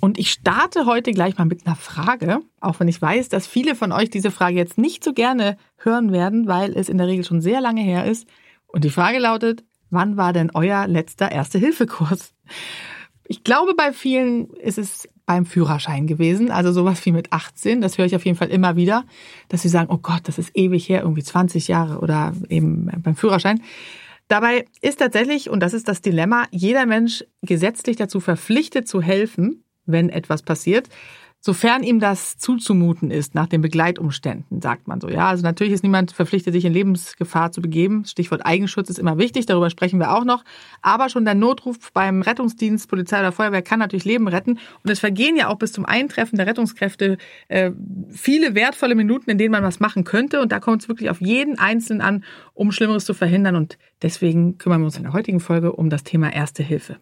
Und ich starte heute gleich mal mit einer Frage, auch wenn ich weiß, dass viele von euch diese Frage jetzt nicht so gerne hören werden, weil es in der Regel schon sehr lange her ist. Und die Frage lautet, wann war denn euer letzter Erste-Hilfe-Kurs? Ich glaube, bei vielen ist es beim Führerschein gewesen, also sowas wie mit 18. Das höre ich auf jeden Fall immer wieder, dass sie sagen, oh Gott, das ist ewig her, irgendwie 20 Jahre oder eben beim Führerschein. Dabei ist tatsächlich, und das ist das Dilemma, jeder Mensch gesetzlich dazu verpflichtet zu helfen, wenn etwas passiert, sofern ihm das zuzumuten ist nach den Begleitumständen, sagt man so. Ja, also natürlich ist niemand verpflichtet, sich in Lebensgefahr zu begeben. Stichwort Eigenschutz ist immer wichtig, darüber sprechen wir auch noch. Aber schon der Notruf beim Rettungsdienst, Polizei oder Feuerwehr kann natürlich Leben retten. Und es vergehen ja auch bis zum Eintreffen der Rettungskräfte äh, viele wertvolle Minuten, in denen man was machen könnte. Und da kommt es wirklich auf jeden Einzelnen an, um Schlimmeres zu verhindern. Und deswegen kümmern wir uns in der heutigen Folge um das Thema Erste Hilfe.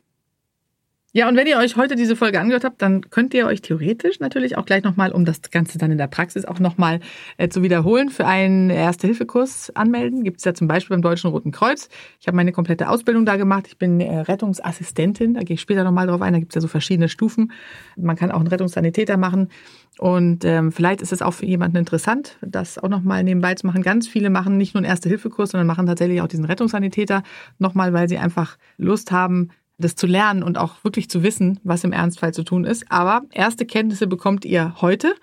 Ja, und wenn ihr euch heute diese Folge angehört habt, dann könnt ihr euch theoretisch natürlich auch gleich nochmal, um das Ganze dann in der Praxis auch nochmal äh, zu wiederholen, für einen Erste-Hilfe-Kurs anmelden. Gibt es ja zum Beispiel beim Deutschen Roten Kreuz. Ich habe meine komplette Ausbildung da gemacht. Ich bin äh, Rettungsassistentin, da gehe ich später nochmal drauf ein. Da gibt es ja so verschiedene Stufen. Man kann auch einen Rettungssanitäter machen. Und ähm, vielleicht ist es auch für jemanden interessant, das auch nochmal nebenbei zu machen. Ganz viele machen nicht nur einen Erste-Hilfe-Kurs, sondern machen tatsächlich auch diesen Rettungssanitäter nochmal, weil sie einfach Lust haben, das zu lernen und auch wirklich zu wissen, was im Ernstfall zu tun ist. Aber erste Kenntnisse bekommt ihr heute.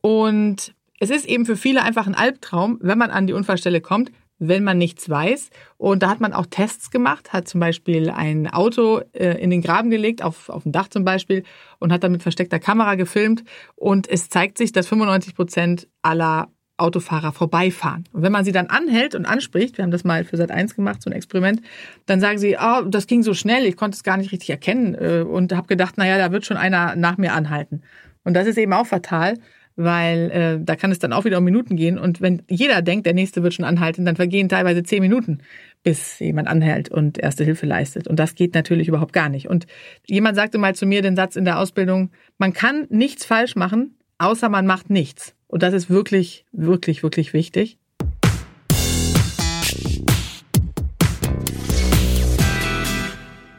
Und es ist eben für viele einfach ein Albtraum, wenn man an die Unfallstelle kommt, wenn man nichts weiß. Und da hat man auch Tests gemacht, hat zum Beispiel ein Auto äh, in den Graben gelegt, auf, auf dem Dach zum Beispiel, und hat dann mit versteckter Kamera gefilmt. Und es zeigt sich, dass 95 Prozent aller Autofahrer vorbeifahren. Und wenn man sie dann anhält und anspricht, wir haben das mal für Sat 1 gemacht, so ein Experiment, dann sagen sie, oh, das ging so schnell, ich konnte es gar nicht richtig erkennen äh, und habe gedacht, naja, da wird schon einer nach mir anhalten. Und das ist eben auch fatal, weil äh, da kann es dann auch wieder um Minuten gehen. Und wenn jeder denkt, der nächste wird schon anhalten, dann vergehen teilweise zehn Minuten, bis jemand anhält und erste Hilfe leistet. Und das geht natürlich überhaupt gar nicht. Und jemand sagte mal zu mir den Satz in der Ausbildung, man kann nichts falsch machen, außer man macht nichts. Und das ist wirklich, wirklich, wirklich wichtig.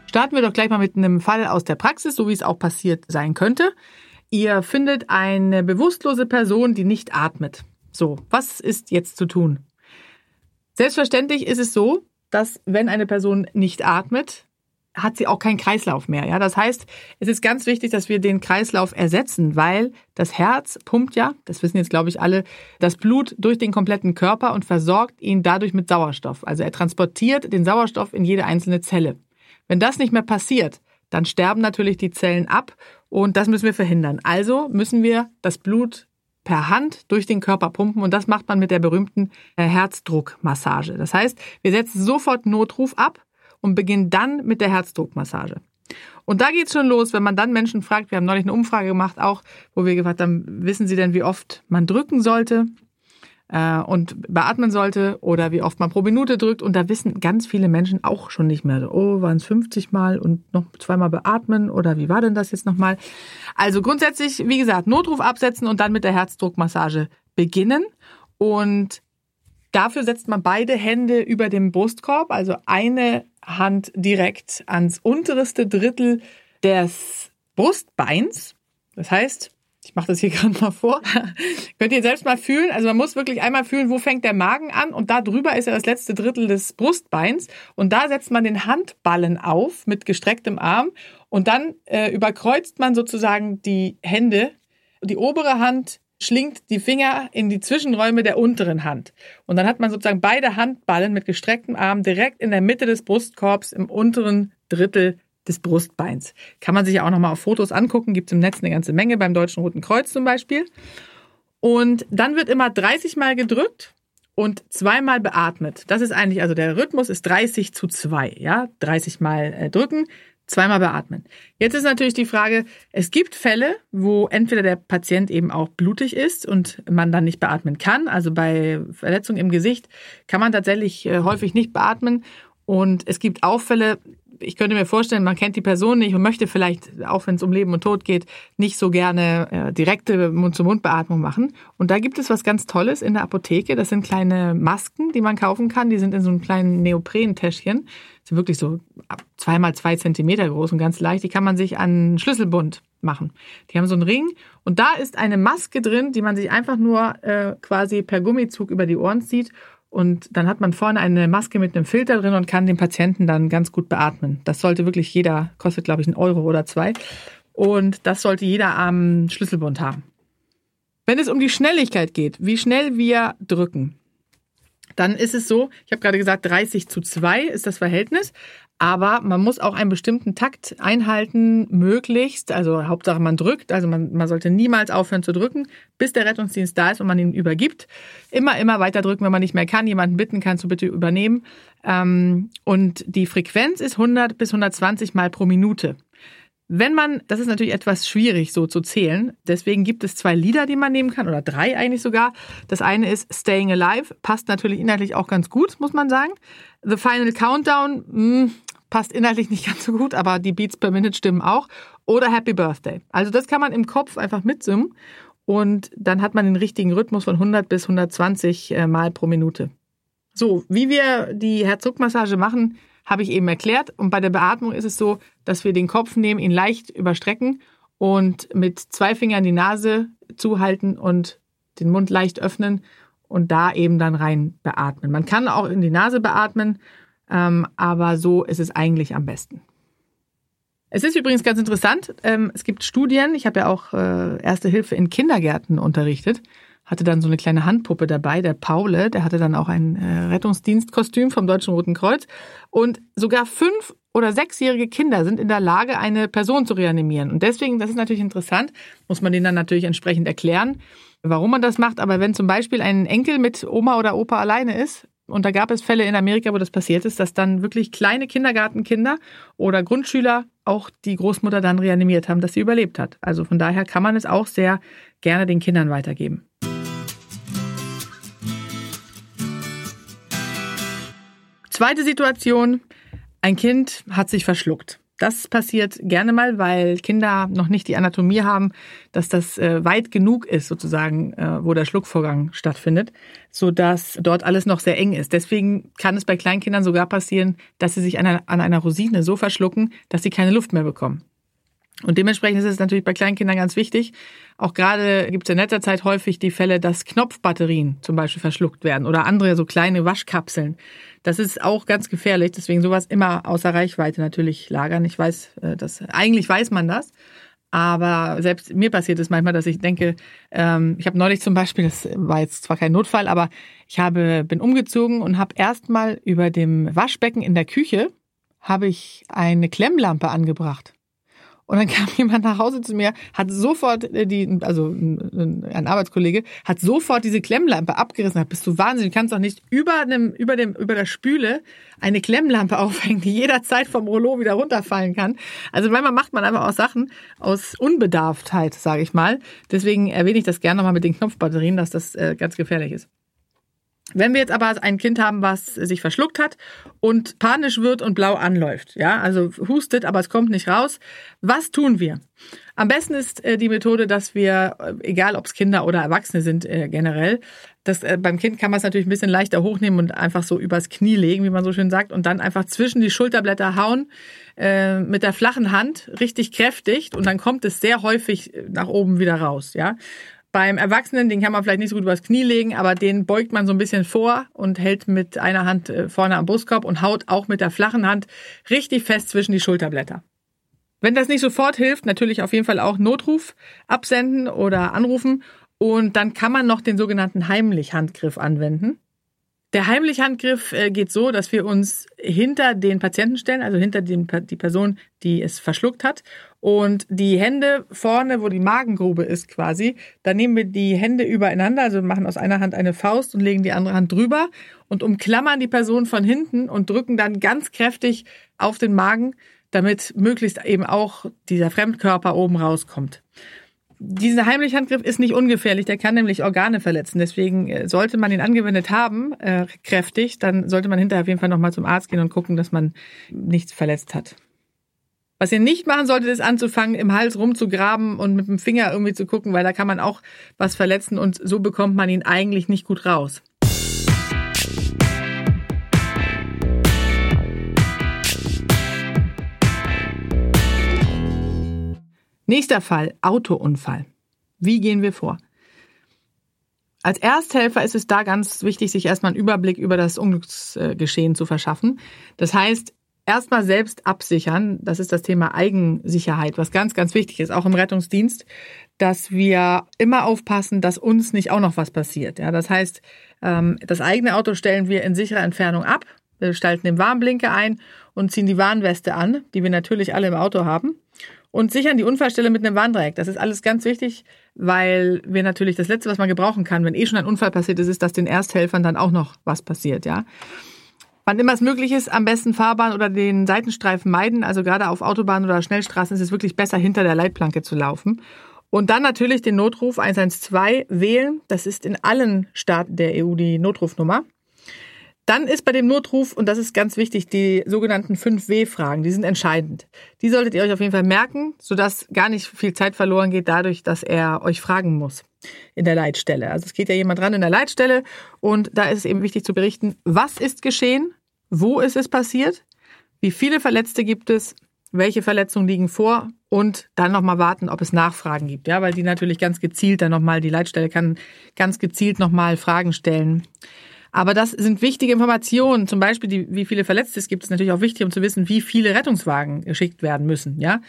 Starten wir doch gleich mal mit einem Fall aus der Praxis, so wie es auch passiert sein könnte. Ihr findet eine bewusstlose Person, die nicht atmet. So, was ist jetzt zu tun? Selbstverständlich ist es so, dass wenn eine Person nicht atmet, hat sie auch keinen Kreislauf mehr. Ja, das heißt, es ist ganz wichtig, dass wir den Kreislauf ersetzen, weil das Herz pumpt ja, das wissen jetzt glaube ich alle, das Blut durch den kompletten Körper und versorgt ihn dadurch mit Sauerstoff. Also er transportiert den Sauerstoff in jede einzelne Zelle. Wenn das nicht mehr passiert, dann sterben natürlich die Zellen ab und das müssen wir verhindern. Also müssen wir das Blut per Hand durch den Körper pumpen und das macht man mit der berühmten äh, Herzdruckmassage. Das heißt, wir setzen sofort Notruf ab und beginnt dann mit der Herzdruckmassage. Und da geht's schon los, wenn man dann Menschen fragt, wir haben neulich eine Umfrage gemacht, auch, wo wir gefragt haben, wissen Sie denn, wie oft man drücken sollte äh, und beatmen sollte oder wie oft man pro Minute drückt? Und da wissen ganz viele Menschen auch schon nicht mehr, oh, waren es 50 Mal und noch zweimal beatmen oder wie war denn das jetzt nochmal? Also grundsätzlich, wie gesagt, Notruf absetzen und dann mit der Herzdruckmassage beginnen. Und Dafür setzt man beide Hände über dem Brustkorb, also eine Hand direkt ans unterste Drittel des Brustbeins. Das heißt, ich mache das hier gerade mal vor. Könnt ihr selbst mal fühlen. Also man muss wirklich einmal fühlen, wo fängt der Magen an und da drüber ist ja das letzte Drittel des Brustbeins und da setzt man den Handballen auf mit gestrecktem Arm und dann äh, überkreuzt man sozusagen die Hände. Die obere Hand schlingt die Finger in die Zwischenräume der unteren Hand. Und dann hat man sozusagen beide Handballen mit gestrecktem Arm direkt in der Mitte des Brustkorbs im unteren Drittel des Brustbeins. Kann man sich ja auch nochmal auf Fotos angucken, gibt es im Netz eine ganze Menge, beim Deutschen Roten Kreuz zum Beispiel. Und dann wird immer 30 Mal gedrückt und zweimal beatmet. Das ist eigentlich, also der Rhythmus ist 30 zu 2, ja, 30 Mal äh, drücken, zweimal beatmen. Jetzt ist natürlich die Frage, es gibt Fälle, wo entweder der Patient eben auch blutig ist und man dann nicht beatmen kann. Also bei Verletzungen im Gesicht kann man tatsächlich äh, häufig nicht beatmen. Und es gibt auch Fälle, ich könnte mir vorstellen, man kennt die Person nicht und möchte vielleicht, auch wenn es um Leben und Tod geht, nicht so gerne äh, direkte Mund-zu-Mund-Beatmung machen. Und da gibt es was ganz Tolles in der Apotheke. Das sind kleine Masken, die man kaufen kann. Die sind in so einem kleinen Neoprentäschchen. Sind wirklich so zweimal zwei Zentimeter groß und ganz leicht. Die kann man sich an Schlüsselbund machen. Die haben so einen Ring und da ist eine Maske drin, die man sich einfach nur äh, quasi per Gummizug über die Ohren zieht und dann hat man vorne eine Maske mit einem Filter drin und kann den Patienten dann ganz gut beatmen. Das sollte wirklich jeder, kostet glaube ich einen Euro oder zwei. Und das sollte jeder am Schlüsselbund haben. Wenn es um die Schnelligkeit geht, wie schnell wir drücken, dann ist es so, ich habe gerade gesagt, 30 zu 2 ist das Verhältnis. Aber man muss auch einen bestimmten Takt einhalten, möglichst. Also Hauptsache man drückt. Also man, man sollte niemals aufhören zu drücken, bis der Rettungsdienst da ist und man ihn übergibt. Immer, immer weiter drücken, wenn man nicht mehr kann. Jemanden bitten, kannst du bitte übernehmen. Ähm, und die Frequenz ist 100 bis 120 Mal pro Minute. Wenn man, das ist natürlich etwas schwierig so zu zählen, deswegen gibt es zwei Lieder, die man nehmen kann, oder drei eigentlich sogar. Das eine ist Staying Alive, passt natürlich inhaltlich auch ganz gut, muss man sagen. The Final Countdown, mh, hm, passt inhaltlich nicht ganz so gut, aber die Beats per Minute stimmen auch. Oder Happy Birthday. Also das kann man im Kopf einfach mitsummen und dann hat man den richtigen Rhythmus von 100 bis 120 äh, Mal pro Minute. So, wie wir die Herzdruckmassage machen, habe ich eben erklärt. Und bei der Beatmung ist es so, dass wir den Kopf nehmen, ihn leicht überstrecken und mit zwei Fingern die Nase zuhalten und den Mund leicht öffnen und da eben dann rein beatmen. Man kann auch in die Nase beatmen ähm, aber so ist es eigentlich am besten. Es ist übrigens ganz interessant. Ähm, es gibt Studien. Ich habe ja auch äh, Erste Hilfe in Kindergärten unterrichtet. Hatte dann so eine kleine Handpuppe dabei, der Paule. Der hatte dann auch ein äh, Rettungsdienstkostüm vom Deutschen Roten Kreuz. Und sogar fünf oder sechsjährige Kinder sind in der Lage, eine Person zu reanimieren. Und deswegen, das ist natürlich interessant, muss man denen dann natürlich entsprechend erklären, warum man das macht. Aber wenn zum Beispiel ein Enkel mit Oma oder Opa alleine ist, und da gab es Fälle in Amerika, wo das passiert ist, dass dann wirklich kleine Kindergartenkinder oder Grundschüler auch die Großmutter dann reanimiert haben, dass sie überlebt hat. Also von daher kann man es auch sehr gerne den Kindern weitergeben. Zweite Situation, ein Kind hat sich verschluckt. Das passiert gerne mal, weil Kinder noch nicht die Anatomie haben, dass das äh, weit genug ist, sozusagen, äh, wo der Schluckvorgang stattfindet, so dass dort alles noch sehr eng ist. Deswegen kann es bei Kleinkindern sogar passieren, dass sie sich an einer Rosine so verschlucken, dass sie keine Luft mehr bekommen. Und dementsprechend ist es natürlich bei Kleinkindern ganz wichtig. Auch gerade gibt es in letzter Zeit häufig die Fälle, dass Knopfbatterien zum Beispiel verschluckt werden oder andere so kleine Waschkapseln. Das ist auch ganz gefährlich. Deswegen sowas immer außer Reichweite natürlich lagern. Ich weiß, äh, das eigentlich weiß man das. Aber selbst mir passiert es manchmal, dass ich denke, ähm, ich habe neulich zum Beispiel, das war jetzt zwar kein Notfall, aber ich habe bin umgezogen und habe erstmal über dem Waschbecken in der Küche habe ich eine Klemmlampe angebracht. Und dann kam jemand nach Hause zu mir, hat sofort äh, die, also ein Arbeitskollege, hat sofort diese Klemmlampe abgerissen. Hat, bist du wahnsinnig, du kannst doch nicht über dem, über dem, über der Spüle eine Klemmlampe aufhängen, die jederzeit vom Rollo wieder runterfallen kann. Also manchmal macht man einfach auch Sachen aus Unbedarftheit, sage ich mal. Deswegen erwähne ich das gerne nochmal mit den Knopfbatterien, dass das äh, ganz gefährlich ist. Wenn wir jetzt aber ein Kind haben, was sich verschluckt hat und panisch wird und blau anläuft, ja, also hustet, aber es kommt nicht raus, was tun wir? Am besten ist äh, die Methode, dass wir, äh, egal ob es Kinder oder Erwachsene sind äh, generell, das, beim Kind kann man es natürlich ein bisschen leichter hochnehmen und einfach so übers Knie legen, wie man so schön sagt, und dann einfach zwischen die Schulterblätter hauen mit der flachen Hand richtig kräftig und dann kommt es sehr häufig nach oben wieder raus, ja. Beim Erwachsenen, den kann man vielleicht nicht so gut übers Knie legen, aber den beugt man so ein bisschen vor und hält mit einer Hand äh, vorne am Brustkorb und haut auch mit der flachen Hand richtig fest zwischen die Schulterblätter. Wenn das nicht sofort hilft, natürlich auf jeden Fall auch Notruf absenden oder anrufen und dann kann man noch den sogenannten Heimlich-Handgriff anwenden. Der Heimlich-Handgriff äh, geht so, dass wir uns hinter den Patienten stellen, also hinter die Person, die es verschluckt hat. Und die Hände vorne, wo die Magengrube ist quasi, da nehmen wir die Hände übereinander, also machen aus einer Hand eine Faust und legen die andere Hand drüber und umklammern die Person von hinten und drücken dann ganz kräftig auf den Magen, damit möglichst eben auch dieser Fremdkörper oben rauskommt. Dieser Heimlichhandgriff ist nicht ungefährlich, der kann nämlich Organe verletzen. Deswegen äh, sollte man ihn angewendet haben, äh, kräftig, dann sollte man hinterher auf jeden Fall nochmal zum Arzt gehen und gucken, dass man nichts verletzt hat. Was ihr nicht machen solltet, ist anzufangen, im Hals rumzugraben und mit dem Finger irgendwie zu gucken, weil da kann man auch was verletzen und so bekommt man ihn eigentlich nicht gut raus. Nächster Fall, Autounfall. Wie gehen wir vor? Als Ersthelfer ist es da ganz wichtig, sich erstmal einen Überblick über das Unglücksgeschehen zu verschaffen. Das heißt, erstmal selbst absichern. Das ist das Thema Eigensicherheit, was ganz, ganz wichtig ist, auch im Rettungsdienst, dass wir immer aufpassen, dass uns nicht auch noch was passiert. Ja, das heißt, ähm, das eigene Auto stellen wir in sicherer Entfernung ab. Wir schalten den Warnblinker ein und ziehen die Warnweste an, die wir natürlich alle im Auto haben und sichern die Unfallstelle mit einem Warndreieck. Das ist alles ganz wichtig, weil wir natürlich das Letzte, was man gebrauchen kann, wenn eh schon ein Unfall passiert ist, ist, dass den Ersthelfern dann auch noch was passiert, ja. Wann immer es möglich ist, am besten Fahrbahn oder den Seitenstreifen meiden. Also gerade auf Autobahnen oder Schnellstraßen ist es wirklich besser, hinter der Leitplanke zu laufen. Und dann natürlich den Notruf 112 wählen. Das ist in allen Staaten der EU die Notrufnummer. Dann ist bei dem Notruf, und das ist ganz wichtig, die sogenannten 5W-Fragen, die sind entscheidend. Die solltet ihr euch auf jeden Fall merken, sodass gar nicht viel Zeit verloren geht dadurch, dass er euch fragen muss in der Leitstelle. Also es geht ja jemand dran in der Leitstelle und da ist es eben wichtig zu berichten, was ist geschehen, wo ist es passiert, wie viele Verletzte gibt es, welche Verletzungen liegen vor und dann nochmal warten, ob es Nachfragen gibt. Ja, weil die natürlich ganz gezielt dann nochmal, die Leitstelle kann ganz gezielt nochmal Fragen stellen. Aber das sind wichtige Informationen. Zum Beispiel, die, wie viele Verletzte es gibt, ist natürlich auch wichtig, um zu wissen, wie viele Rettungswagen geschickt werden müssen. Ja.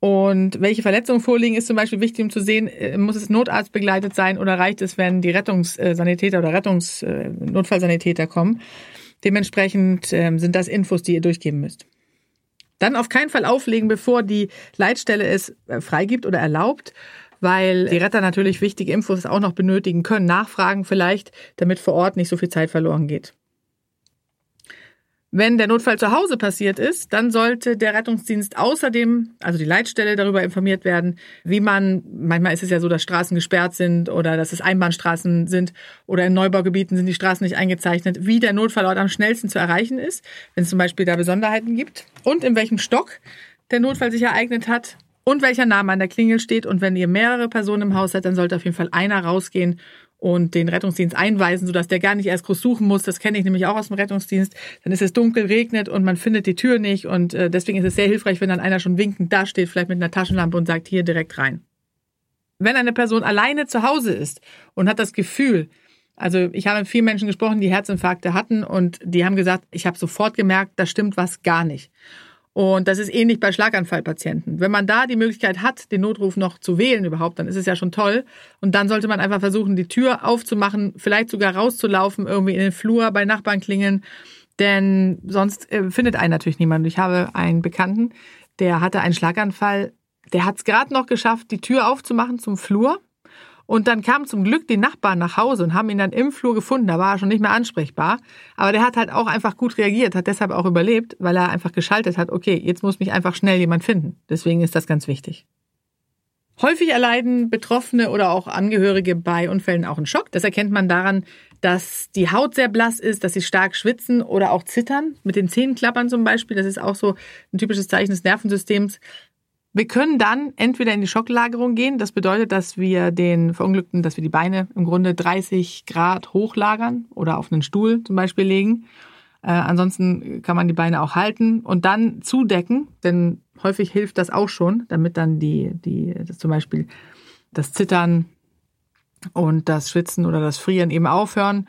Und welche Verletzungen vorliegen, ist zum Beispiel wichtig, um zu sehen, äh, muss es Notarzt begleitet sein oder reicht es, wenn die Rettungssanitäter oder Rettungsnotfallsanitäter kommen. Dementsprechend ähm, sind das Infos, die ihr durchgeben müsst. Dann auf keinen Fall auflegen, bevor die Leitstelle es äh, freigibt oder erlaubt weil die Retter natürlich wichtige Infos auch noch benötigen können, nachfragen vielleicht, damit vor Ort nicht so viel Zeit verloren geht. Wenn der Notfall zu Hause passiert ist, dann sollte der Rettungsdienst außerdem, also die Leitstelle, darüber informiert werden, wie man, manchmal ist es ja so, dass Straßen gesperrt sind oder dass es Einbahnstraßen sind oder in Neubaugebieten sind die Straßen nicht eingezeichnet, wie der Notfallort am schnellsten zu erreichen ist, wenn es zum Beispiel da Besonderheiten gibt und in welchem Stock der Notfall sich ereignet hat und welcher Name an der Klingel steht. Und wenn ihr mehrere Personen im Haus seid, dann sollte auf jeden Fall einer rausgehen und den Rettungsdienst einweisen, sodass der gar nicht erst groß suchen muss. Das kenne ich nämlich auch aus dem Rettungsdienst. Dann ist es dunkel, regnet und man findet die Tür nicht. Und äh, deswegen ist es sehr hilfreich, wenn dann einer schon winkend dasteht, vielleicht mit einer Taschenlampe und sagt, hier direkt rein. Wenn eine Person alleine zu Hause ist und hat das Gefühl, also ich habe mit vielen Menschen gesprochen, die Herzinfarkte hatten und die haben gesagt, ich habe sofort gemerkt, da stimmt was gar nicht. Und das ist ähnlich bei Schlaganfallpatienten. Wenn man da die Möglichkeit hat, den Notruf noch zu wählen überhaupt, dann ist es ja schon toll. Und dann sollte man einfach versuchen, die Tür aufzumachen, vielleicht sogar rauszulaufen, irgendwie in den Flur bei Nachbarn klingeln. Denn sonst äh, findet einen natürlich niemand. Ich habe einen Bekannten, der hatte einen Schlaganfall. Der hat es gerade noch geschafft, die Tür aufzumachen zum Flur. Und dann kamen zum Glück die Nachbarn nach Hause und haben ihn dann im Flur gefunden. Da war er schon nicht mehr ansprechbar. Aber der hat halt auch einfach gut reagiert, hat deshalb auch überlebt, weil er einfach geschaltet hat, okay, jetzt muss mich einfach schnell jemand finden. Deswegen ist das ganz wichtig. Häufig erleiden Betroffene oder auch Angehörige bei Unfällen auch einen Schock. Das erkennt man daran, dass die Haut sehr blass ist, dass sie stark schwitzen oder auch zittern, mit den Zähnen klappern zum Beispiel. Das ist auch so ein typisches Zeichen des Nervensystems. Wir können dann entweder in die Schocklagerung gehen. Das bedeutet, dass wir den Verunglückten, dass wir die Beine im Grunde 30 Grad hochlagern oder auf einen Stuhl zum Beispiel legen. Äh, ansonsten kann man die Beine auch halten und dann zudecken, denn häufig hilft das auch schon, damit dann die, die, das zum Beispiel das Zittern und das Schwitzen oder das Frieren eben aufhören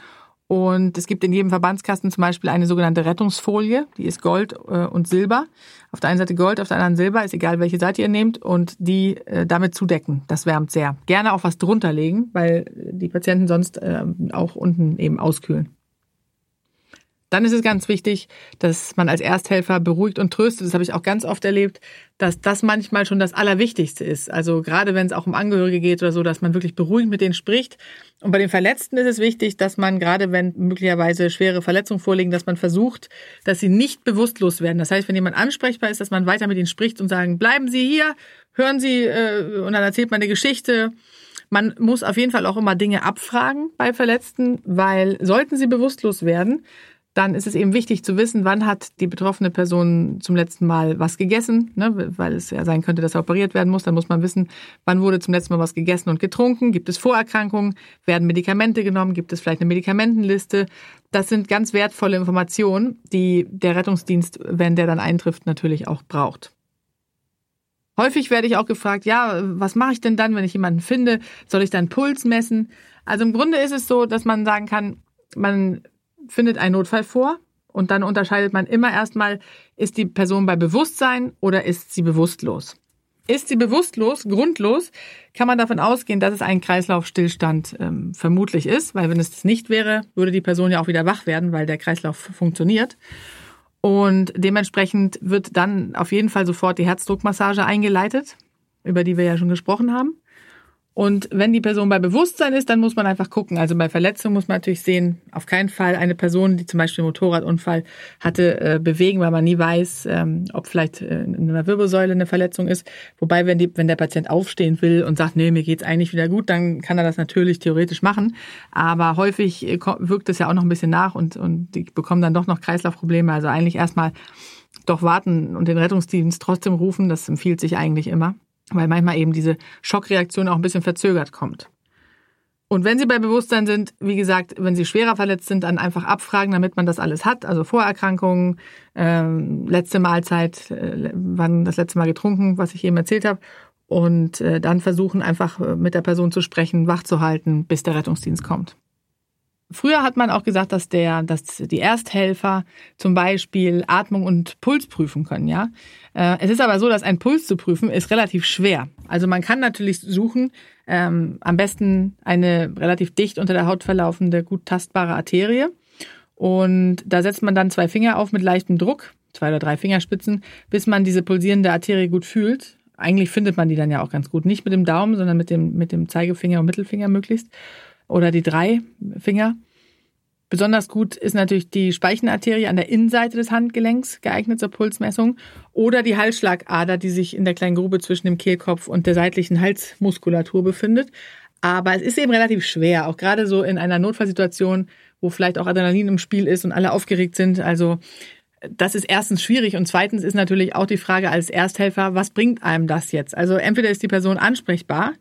und es gibt in jedem Verbandskasten zum Beispiel eine sogenannte Rettungsfolie, die ist Gold äh, und Silber. Auf der einen Seite Gold, auf der anderen Silber, ist egal, welche Seite ihr nehmt und die äh, damit zudecken. Das wärmt sehr. Gerne auch was drunter legen, weil die Patienten sonst äh, auch unten eben auskühlen. Dann ist es ganz wichtig, dass man als Ersthelfer beruhigt und tröstet. Das habe ich auch ganz oft erlebt, dass das manchmal schon das Allerwichtigste ist. Also gerade wenn es auch um Angehörige geht oder so, dass man wirklich beruhigt mit denen spricht. Und bei den Verletzten ist es wichtig, dass man gerade wenn möglicherweise schwere Verletzungen vorliegen, dass man versucht, dass sie nicht bewusstlos werden. Das heißt, wenn jemand ansprechbar ist, dass man weiter mit ihnen spricht und sagen, bleiben Sie hier, hören Sie, äh, und dann erzählt man eine Geschichte. Man muss auf jeden Fall auch immer Dinge abfragen bei Verletzten, weil sollten sie bewusstlos werden, dann ist es eben wichtig zu wissen, wann hat die betroffene Person zum letzten Mal was gegessen, ne, weil es ja sein könnte, dass er operiert werden muss. Dann muss man wissen, wann wurde zum letzten Mal was gegessen und getrunken. Gibt es Vorerkrankungen? Werden Medikamente genommen? Gibt es vielleicht eine Medikamentenliste? Das sind ganz wertvolle Informationen, die der Rettungsdienst, wenn der dann eintrifft, natürlich auch braucht. Häufig werde ich auch gefragt, ja, was mache ich denn dann, wenn ich jemanden finde? Soll ich dann Puls messen? Also im Grunde ist es so, dass man sagen kann, man findet einen Notfall vor und dann unterscheidet man immer erstmal, ist die Person bei Bewusstsein oder ist sie bewusstlos? Ist sie bewusstlos, grundlos, kann man davon ausgehen, dass es ein Kreislaufstillstand ähm, vermutlich ist, weil wenn es das nicht wäre, würde die Person ja auch wieder wach werden, weil der Kreislauf funktioniert. Und dementsprechend wird dann auf jeden Fall sofort die Herzdruckmassage eingeleitet, über die wir ja schon gesprochen haben. Und wenn die Person bei Bewusstsein ist, dann muss man einfach gucken. Also bei Verletzungen muss man natürlich sehen, auf keinen Fall eine Person, die zum Beispiel einen Motorradunfall hatte, äh, bewegen, weil man nie weiß, ähm, ob vielleicht äh, in einer Wirbelsäule eine Verletzung ist. Wobei, wenn, die, wenn der Patient aufstehen will und sagt, nee, mir geht's eigentlich wieder gut, dann kann er das natürlich theoretisch machen. Aber häufig äh, wirkt es ja auch noch ein bisschen nach und, und die bekommen dann doch noch Kreislaufprobleme. Also eigentlich erstmal doch warten und den Rettungsdienst trotzdem rufen, das empfiehlt sich eigentlich immer weil manchmal eben diese Schockreaktion auch ein bisschen verzögert kommt. Und wenn Sie bei Bewusstsein sind, wie gesagt, wenn Sie schwerer verletzt sind, dann einfach abfragen, damit man das alles hat. Also Vorerkrankungen, ähm, letzte Mahlzeit, äh, wann das letzte Mal getrunken, was ich eben erzählt habe. Und äh, dann versuchen einfach äh, mit der Person zu sprechen, wach zu halten, bis der Rettungsdienst kommt. Früher hat man auch gesagt, dass der, dass die Ersthelfer zum Beispiel Atmung und Puls prüfen können, ja. Äh, es ist aber so, dass ein Puls zu prüfen ist relativ schwer. Also man kann natürlich suchen, ähm, am besten eine relativ dicht unter der Haut verlaufende, gut tastbare Arterie. Und da setzt man dann zwei Finger auf mit leichtem Druck, zwei oder drei Fingerspitzen, bis man diese pulsierende Arterie gut fühlt. Eigentlich findet man die dann ja auch ganz gut. Nicht mit dem Daumen, sondern mit dem, mit dem Zeigefinger und Mittelfinger möglichst oder die drei Finger. Besonders gut ist natürlich die Speichenarterie an der Innenseite des Handgelenks geeignet zur Pulsmessung oder die Halsschlagader, die sich in der kleinen Grube zwischen dem Kehlkopf und der seitlichen Halsmuskulatur befindet. Aber es ist eben relativ schwer, auch gerade so in einer Notfallsituation, wo vielleicht auch Adrenalin im Spiel ist und alle aufgeregt sind. Also das ist erstens schwierig und zweitens ist natürlich auch die Frage als Ersthelfer, was bringt einem das jetzt? Also entweder ist die Person ansprechbar,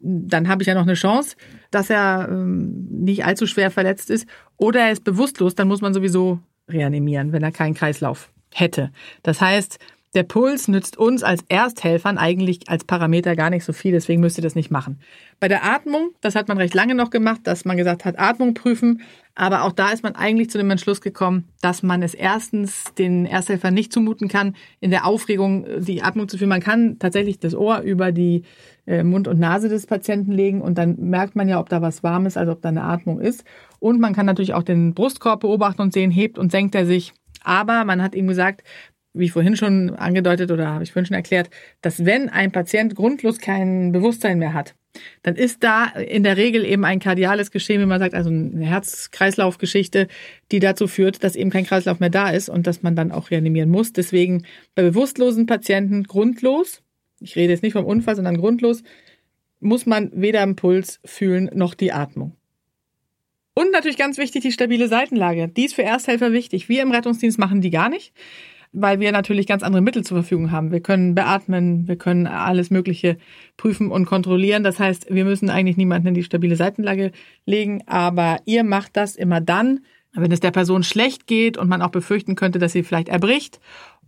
dann habe ich ja noch eine Chance, dass er ähm, nicht allzu schwer verletzt ist. Oder er ist bewusstlos, dann muss man sowieso reanimieren, wenn er keinen Kreislauf hätte. Das heißt, der Puls nützt uns als Ersthelfern eigentlich als Parameter gar nicht so viel, deswegen müsst ihr das nicht machen. Bei der Atmung, das hat man recht lange noch gemacht, dass man gesagt hat, Atmung prüfen, aber auch da ist man eigentlich zu dem Entschluss gekommen, dass man es erstens den Ersthelfern nicht zumuten kann, in der Aufregung die Atmung zu führen. Man kann tatsächlich das Ohr über die äh, Mund und Nase des Patienten legen und dann merkt man ja, ob da was warm ist, also ob da eine Atmung ist. Und man kann natürlich auch den Brustkorb beobachten und sehen, hebt und senkt er sich. Aber man hat ihm gesagt, wie vorhin schon angedeutet oder habe ich vorhin schon erklärt, dass wenn ein Patient grundlos kein Bewusstsein mehr hat, dann ist da in der Regel eben ein kardiales Geschehen, wie man sagt, also eine Herz-Kreislauf-Geschichte, die dazu führt, dass eben kein Kreislauf mehr da ist und dass man dann auch reanimieren muss. Deswegen bei bewusstlosen Patienten grundlos, ich rede jetzt nicht vom Unfall, sondern grundlos, muss man weder im Puls fühlen noch die Atmung. Und natürlich ganz wichtig die stabile Seitenlage. Die ist für Ersthelfer wichtig. Wir im Rettungsdienst machen die gar nicht weil wir natürlich ganz andere Mittel zur Verfügung haben. Wir können beatmen, wir können alles Mögliche prüfen und kontrollieren. Das heißt, wir müssen eigentlich niemanden in die stabile Seitenlage legen, aber ihr macht das immer dann, wenn es der Person schlecht geht und man auch befürchten könnte, dass sie vielleicht erbricht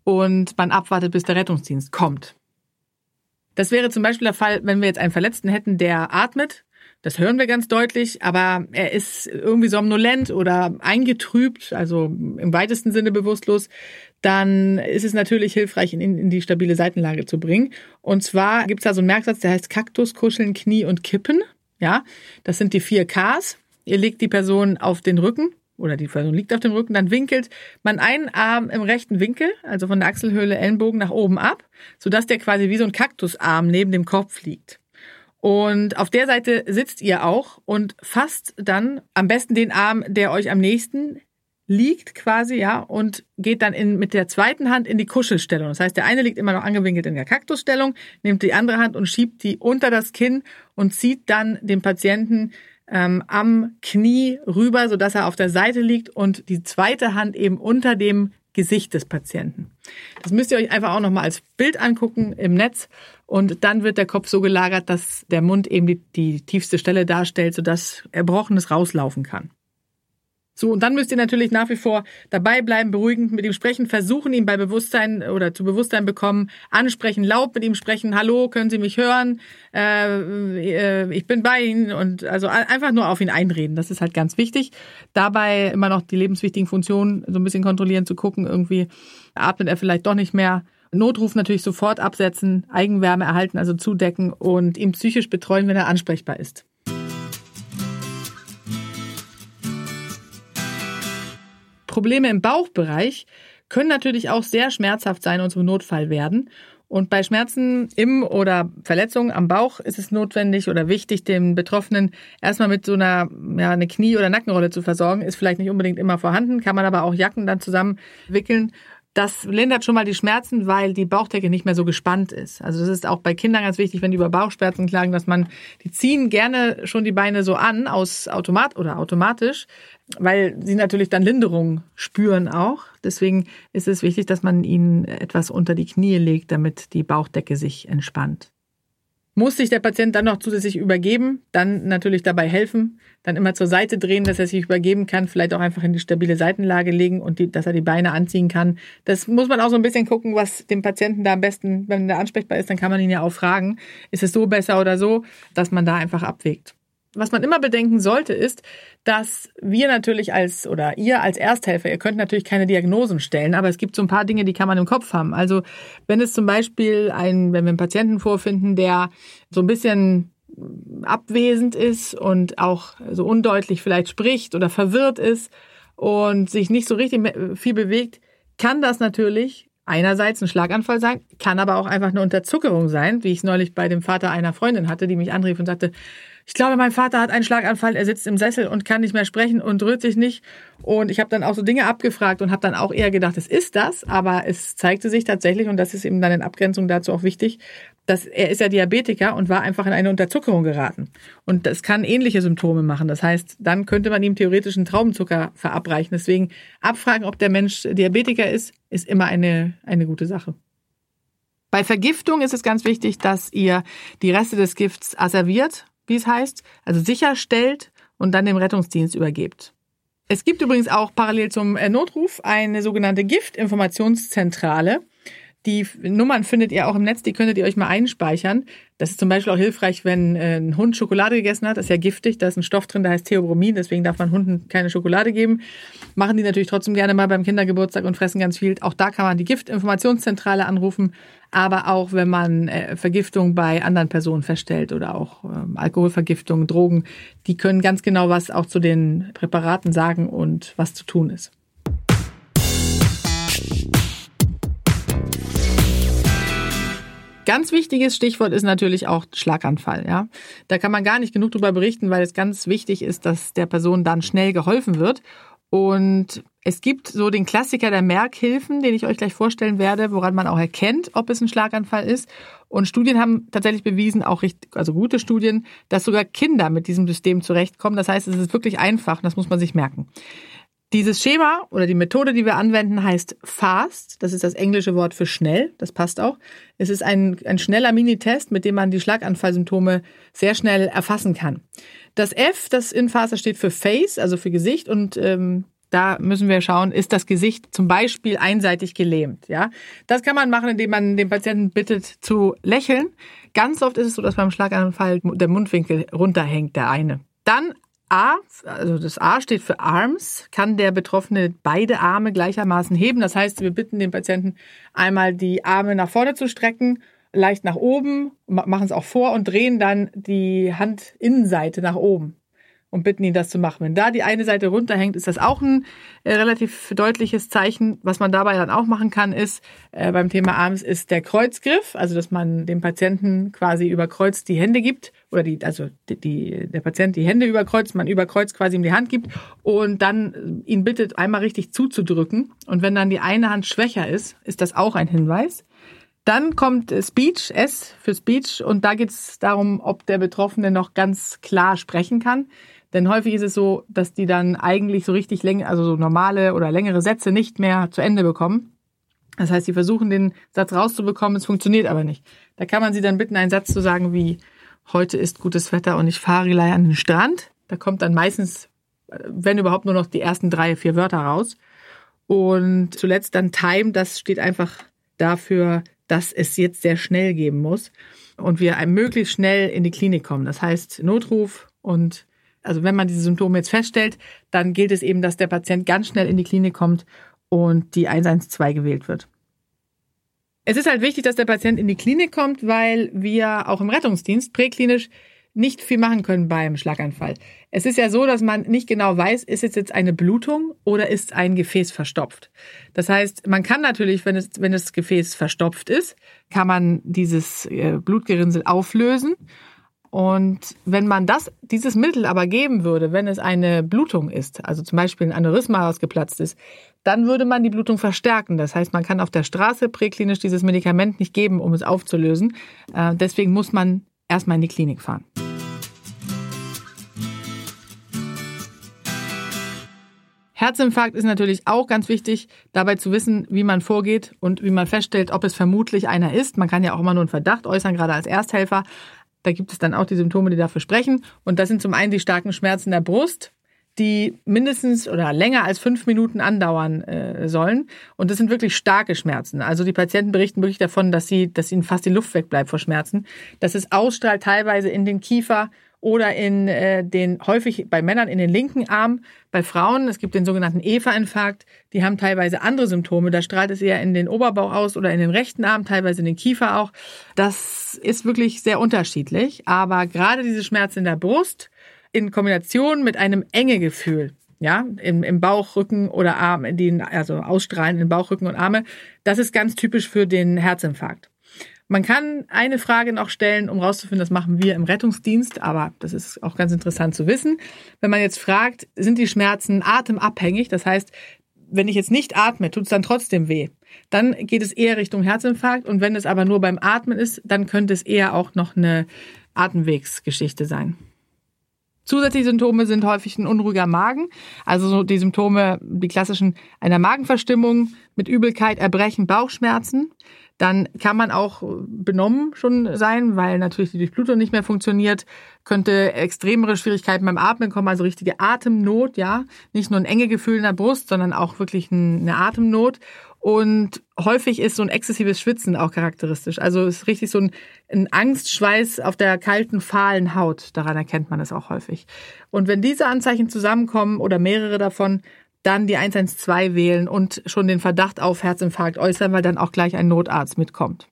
und man abwartet, bis der Rettungsdienst kommt. Das wäre zum Beispiel der Fall, wenn wir jetzt einen Verletzten hätten, der atmet, das hören wir ganz deutlich, aber er ist irgendwie somnolent oder eingetrübt, also im weitesten Sinne bewusstlos. Dann ist es natürlich hilfreich, ihn in die stabile Seitenlage zu bringen. Und zwar gibt es da so einen Merksatz, der heißt Kaktus, Kuscheln, Knie und Kippen. Ja, das sind die vier Ks. Ihr legt die Person auf den Rücken oder die Person liegt auf dem Rücken, dann winkelt man einen Arm im rechten Winkel, also von der Achselhöhle Ellenbogen nach oben ab, sodass der quasi wie so ein Kaktusarm neben dem Kopf liegt. Und auf der Seite sitzt ihr auch und fasst dann am besten den Arm, der euch am nächsten liegt quasi, ja, und geht dann in, mit der zweiten Hand in die Kuschelstellung. Das heißt, der eine liegt immer noch angewinkelt in der Kaktusstellung, nimmt die andere Hand und schiebt die unter das Kinn und zieht dann den Patienten ähm, am Knie rüber, sodass er auf der Seite liegt und die zweite Hand eben unter dem Gesicht des Patienten. Das müsst ihr euch einfach auch nochmal als Bild angucken im Netz und dann wird der Kopf so gelagert, dass der Mund eben die, die tiefste Stelle darstellt, sodass Erbrochenes rauslaufen kann. So, und dann müsst ihr natürlich nach wie vor dabei bleiben, beruhigend mit ihm sprechen, versuchen, ihn bei Bewusstsein oder zu Bewusstsein bekommen, ansprechen, laut mit ihm sprechen, hallo, können Sie mich hören? Äh, äh, ich bin bei Ihnen und also einfach nur auf ihn einreden. Das ist halt ganz wichtig. Dabei immer noch die lebenswichtigen Funktionen so ein bisschen kontrollieren, zu gucken, irgendwie atmet er vielleicht doch nicht mehr. Notruf natürlich sofort absetzen, Eigenwärme erhalten, also zudecken und ihn psychisch betreuen, wenn er ansprechbar ist. Probleme im Bauchbereich können natürlich auch sehr schmerzhaft sein und zum Notfall werden. Und bei Schmerzen im oder Verletzungen am Bauch ist es notwendig oder wichtig, den Betroffenen erstmal mit so einer ja, eine Knie- oder Nackenrolle zu versorgen. Ist vielleicht nicht unbedingt immer vorhanden, kann man aber auch Jacken dann zusammenwickeln das lindert schon mal die Schmerzen, weil die Bauchdecke nicht mehr so gespannt ist. Also das ist auch bei Kindern ganz wichtig, wenn die über Bauchschmerzen klagen, dass man, die ziehen gerne schon die Beine so an, aus Automat oder automatisch, weil sie natürlich dann Linderung spüren auch. Deswegen ist es wichtig, dass man ihnen etwas unter die Knie legt, damit die Bauchdecke sich entspannt. Muss sich der Patient dann noch zusätzlich übergeben, dann natürlich dabei helfen, dann immer zur Seite drehen, dass er sich übergeben kann, vielleicht auch einfach in die stabile Seitenlage legen und die, dass er die Beine anziehen kann. Das muss man auch so ein bisschen gucken, was dem Patienten da am besten, wenn der ansprechbar ist, dann kann man ihn ja auch fragen, ist es so besser oder so, dass man da einfach abwägt. Was man immer bedenken sollte, ist, dass wir natürlich als oder ihr als Ersthelfer, ihr könnt natürlich keine Diagnosen stellen, aber es gibt so ein paar Dinge, die kann man im Kopf haben. Also wenn es zum Beispiel ein, wenn wir einen Patienten vorfinden, der so ein bisschen abwesend ist und auch so undeutlich vielleicht spricht oder verwirrt ist und sich nicht so richtig viel bewegt, kann das natürlich einerseits ein Schlaganfall sein, kann aber auch einfach eine Unterzuckerung sein, wie ich es neulich bei dem Vater einer Freundin hatte, die mich anrief und sagte, ich glaube, mein Vater hat einen Schlaganfall, er sitzt im Sessel und kann nicht mehr sprechen und rührt sich nicht. Und ich habe dann auch so Dinge abgefragt und habe dann auch eher gedacht, es ist das, aber es zeigte sich tatsächlich, und das ist eben dann in Abgrenzung dazu auch wichtig, dass er ist ja Diabetiker und war einfach in eine Unterzuckerung geraten. Und das kann ähnliche Symptome machen. Das heißt, dann könnte man ihm theoretisch einen Traubenzucker verabreichen. Deswegen abfragen, ob der Mensch Diabetiker ist, ist immer eine, eine gute Sache. Bei Vergiftung ist es ganz wichtig, dass ihr die Reste des Gifts asserviert wie es heißt, also sicherstellt und dann dem Rettungsdienst übergebt. Es gibt übrigens auch parallel zum äh, Notruf eine sogenannte Giftinformationszentrale. Die Nummern findet ihr auch im Netz, die könntet ihr euch mal einspeichern. Das ist zum Beispiel auch hilfreich, wenn äh, ein Hund Schokolade gegessen hat. Das ist ja giftig, da ist ein Stoff drin, der heißt Theobromin, deswegen darf man Hunden keine Schokolade geben. Machen die natürlich trotzdem gerne mal beim Kindergeburtstag und fressen ganz viel. Auch da kann man die Giftinformationszentrale anrufen, aber auch wenn man äh, Vergiftung bei anderen Personen feststellt oder auch ähm, Alkoholvergiftung, Drogen, die können ganz genau was auch zu den Präparaten sagen und was zu tun ist. Ganz wichtiges Stichwort ist natürlich auch Schlaganfall. Ja, da kann man gar nicht genug darüber berichten, weil es ganz wichtig ist, dass der Person dann schnell geholfen wird. Und es gibt so den Klassiker der Merkhilfen, den ich euch gleich vorstellen werde, woran man auch erkennt, ob es ein Schlaganfall ist. Und Studien haben tatsächlich bewiesen, auch richtig, also gute Studien, dass sogar Kinder mit diesem System zurechtkommen. Das heißt, es ist wirklich einfach, das muss man sich merken. Dieses Schema oder die Methode, die wir anwenden, heißt FAST. Das ist das englische Wort für schnell. Das passt auch. Es ist ein, ein schneller Minitest, mit dem man die Schlaganfallsymptome sehr schnell erfassen kann. Das F, das in FAST steht für Face, also für Gesicht. Und ähm, da müssen wir schauen, ist das Gesicht zum Beispiel einseitig gelähmt. Ja, das kann man machen, indem man den Patienten bittet zu lächeln. Ganz oft ist es so, dass beim Schlaganfall der Mundwinkel runterhängt, der eine. Dann A, also das A steht für Arms, kann der Betroffene beide Arme gleichermaßen heben. Das heißt, wir bitten den Patienten einmal die Arme nach vorne zu strecken, leicht nach oben, machen es auch vor und drehen dann die Handinnenseite nach oben. Und bitten ihn, das zu machen. Wenn da die eine Seite runterhängt, ist das auch ein äh, relativ deutliches Zeichen. Was man dabei dann auch machen kann, ist äh, beim Thema Arms ist der Kreuzgriff, also dass man dem Patienten quasi überkreuzt die Hände gibt oder die, also die, die, der Patient die Hände überkreuzt, man überkreuzt quasi ihm die Hand gibt und dann ihn bittet, einmal richtig zuzudrücken. Und wenn dann die eine Hand schwächer ist, ist das auch ein Hinweis. Dann kommt Speech, S für Speech, und da geht es darum, ob der Betroffene noch ganz klar sprechen kann. Denn häufig ist es so, dass die dann eigentlich so richtig länger, also so normale oder längere Sätze nicht mehr zu Ende bekommen. Das heißt, sie versuchen den Satz rauszubekommen, es funktioniert aber nicht. Da kann man sie dann bitten, einen Satz zu sagen wie heute ist gutes Wetter und ich fahre gleich an den Strand. Da kommt dann meistens, wenn überhaupt nur noch die ersten drei, vier Wörter raus. Und zuletzt dann Time, das steht einfach dafür, dass es jetzt sehr schnell geben muss und wir möglichst schnell in die Klinik kommen. Das heißt Notruf und also wenn man diese Symptome jetzt feststellt, dann gilt es eben, dass der Patient ganz schnell in die Klinik kommt und die 112 gewählt wird. Es ist halt wichtig, dass der Patient in die Klinik kommt, weil wir auch im Rettungsdienst präklinisch nicht viel machen können beim Schlaganfall. Es ist ja so, dass man nicht genau weiß, ist es jetzt eine Blutung oder ist ein Gefäß verstopft. Das heißt, man kann natürlich, wenn es, wenn das Gefäß verstopft ist, kann man dieses äh, Blutgerinnsel auflösen und wenn man das, dieses Mittel aber geben würde, wenn es eine Blutung ist, also zum Beispiel ein Aneurysma ausgeplatzt ist, dann würde man die Blutung verstärken. Das heißt, man kann auf der Straße präklinisch dieses Medikament nicht geben, um es aufzulösen. Äh, deswegen muss man erstmal in die Klinik fahren. Herzinfarkt ist natürlich auch ganz wichtig, dabei zu wissen, wie man vorgeht und wie man feststellt, ob es vermutlich einer ist. Man kann ja auch immer nur einen Verdacht äußern, gerade als Ersthelfer. Da gibt es dann auch die Symptome, die dafür sprechen. Und das sind zum einen die starken Schmerzen der Brust, die mindestens oder länger als fünf Minuten andauern äh, sollen. Und das sind wirklich starke Schmerzen. Also die Patienten berichten wirklich davon, dass sie, dass ihnen fast die Luft wegbleibt vor Schmerzen. Dass es ausstrahlt teilweise in den Kiefer oder in äh, den häufig bei Männern in den linken Arm, bei Frauen, es gibt den sogenannten Eva-Infarkt, die haben teilweise andere Symptome, da strahlt es eher in den Oberbauch aus oder in den rechten Arm, teilweise in den Kiefer auch. Das ist wirklich sehr unterschiedlich, aber gerade diese Schmerzen in der Brust in Kombination mit einem enge Gefühl, ja, im, im Bauch, Rücken oder Arm, die also ausstrahlen in Bauch, Rücken und Arme, das ist ganz typisch für den Herzinfarkt. Man kann eine Frage noch stellen, um rauszufinden, das machen wir im Rettungsdienst, aber das ist auch ganz interessant zu wissen. Wenn man jetzt fragt, sind die Schmerzen atemabhängig, das heißt, wenn ich jetzt nicht atme, tut es dann trotzdem weh. Dann geht es eher Richtung Herzinfarkt und wenn es aber nur beim Atmen ist, dann könnte es eher auch noch eine Atemwegsgeschichte sein. Zusätzliche Symptome sind häufig ein unruhiger Magen, also die Symptome, die klassischen einer Magenverstimmung mit Übelkeit, Erbrechen, Bauchschmerzen. Dann kann man auch benommen schon sein, weil natürlich die Durchblutung nicht mehr funktioniert. Könnte extremere Schwierigkeiten beim Atmen kommen, also richtige Atemnot, ja. Nicht nur ein enge Gefühl in der Brust, sondern auch wirklich eine Atemnot. Und häufig ist so ein exzessives Schwitzen auch charakteristisch. Also es ist richtig so ein, ein Angstschweiß auf der kalten, fahlen Haut. Daran erkennt man es auch häufig. Und wenn diese Anzeichen zusammenkommen oder mehrere davon, dann die 112 wählen und schon den Verdacht auf Herzinfarkt äußern, weil dann auch gleich ein Notarzt mitkommt.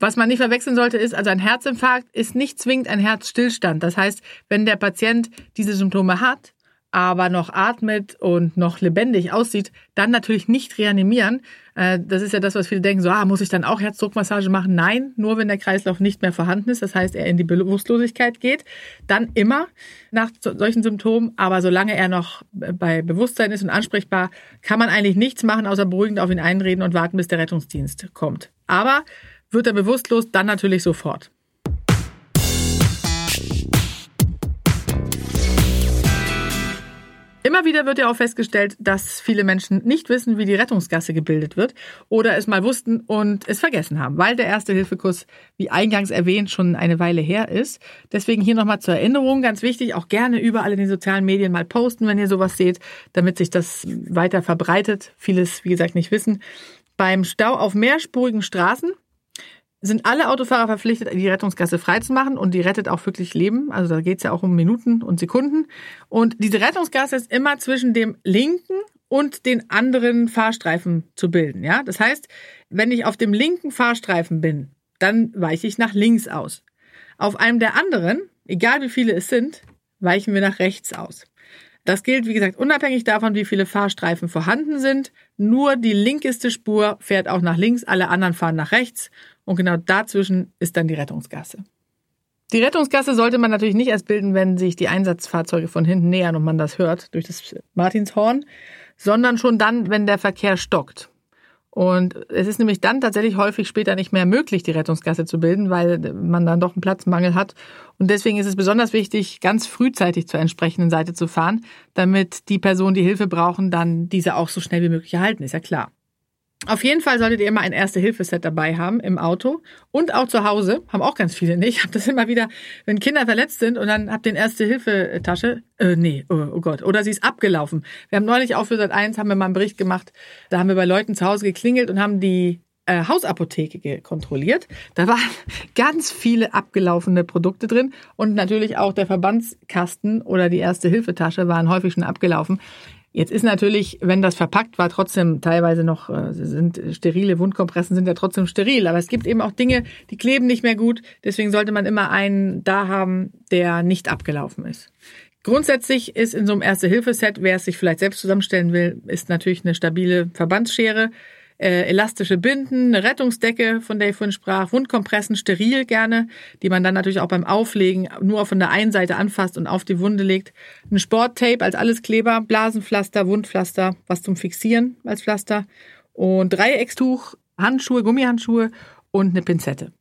Was man nicht verwechseln sollte, ist, also ein Herzinfarkt ist nicht zwingend ein Herzstillstand. Das heißt, wenn der Patient diese Symptome hat, aber noch atmet und noch lebendig aussieht, dann natürlich nicht reanimieren. Äh, das ist ja das, was viele denken, so, ah, muss ich dann auch Herzdruckmassage machen? Nein, nur wenn der Kreislauf nicht mehr vorhanden ist, das heißt, er in die Bewusstlosigkeit geht, dann immer nach solchen Symptomen, aber solange er noch bei Bewusstsein ist und ansprechbar, kann man eigentlich nichts machen, außer beruhigend auf ihn einreden und warten, bis der Rettungsdienst kommt. Aber wird er bewusstlos, dann natürlich sofort. Immer wieder wird ja auch festgestellt, dass viele Menschen nicht wissen, wie die Rettungsgasse gebildet wird oder es mal wussten und es vergessen haben, weil der erste Hilfekurs, wie eingangs erwähnt, schon eine Weile her ist. Deswegen hier nochmal zur Erinnerung, ganz wichtig, auch gerne überall in den sozialen Medien mal posten, wenn ihr sowas seht, damit sich das weiter verbreitet. Vieles, wie gesagt, nicht wissen. Beim Stau auf mehrspurigen Straßen sind alle Autofahrer verpflichtet, die Rettungsgasse freizumachen und die rettet auch wirklich Leben. Also da geht's ja auch um Minuten und Sekunden. Und diese Rettungsgasse ist immer zwischen dem linken und den anderen Fahrstreifen zu bilden. Ja, das heißt, wenn ich auf dem linken Fahrstreifen bin, dann weiche ich nach links aus. Auf einem der anderen, egal wie viele es sind, weichen wir nach rechts aus. Das gilt, wie gesagt, unabhängig davon, wie viele Fahrstreifen vorhanden sind. Nur die linkeste Spur fährt auch nach links, alle anderen fahren nach rechts. Und genau dazwischen ist dann die Rettungsgasse. Die Rettungsgasse sollte man natürlich nicht erst bilden, wenn sich die Einsatzfahrzeuge von hinten nähern und man das hört durch das Martinshorn, sondern schon dann, wenn der Verkehr stockt. Und es ist nämlich dann tatsächlich häufig später nicht mehr möglich, die Rettungsgasse zu bilden, weil man dann doch einen Platzmangel hat. Und deswegen ist es besonders wichtig, ganz frühzeitig zur entsprechenden Seite zu fahren, damit die Personen, die Hilfe brauchen, dann diese auch so schnell wie möglich erhalten, ist ja klar. Auf jeden Fall solltet ihr immer ein Erste-Hilfe-Set dabei haben im Auto und auch zu Hause. Haben auch ganz viele nicht. Ich habe das immer wieder, wenn Kinder verletzt sind und dann habt ihr eine Erste-Hilfe-Tasche. Äh, nee, oh, oh, Gott. Oder sie ist abgelaufen. Wir haben neulich auch für Sat 1 haben wir mal einen Bericht gemacht. Da haben wir bei Leuten zu Hause geklingelt und haben die äh, Hausapotheke kontrolliert. Da waren ganz viele abgelaufene Produkte drin und natürlich auch der Verbandskasten oder die Erste-Hilfe-Tasche waren häufig schon abgelaufen. Jetzt ist natürlich, wenn das verpackt war, trotzdem teilweise noch, äh, sind sterile Wundkompressen sind ja trotzdem steril. Aber es gibt eben auch Dinge, die kleben nicht mehr gut. Deswegen sollte man immer einen da haben, der nicht abgelaufen ist. Grundsätzlich ist in so einem Erste-Hilfe-Set, wer es sich vielleicht selbst zusammenstellen will, ist natürlich eine stabile Verbandsschere äh, elastische Binden, eine Rettungsdecke, von der ich vorhin sprach, Wundkompressen steril gerne, die man dann natürlich auch beim Auflegen nur von der einen Seite anfasst und auf die Wunde legt. Ein Sporttape als alles Kleber, Blasenpflaster, Wundpflaster, was zum Fixieren als Pflaster und Dreieckstuch, Handschuhe, Gummihandschuhe und eine Pinzette.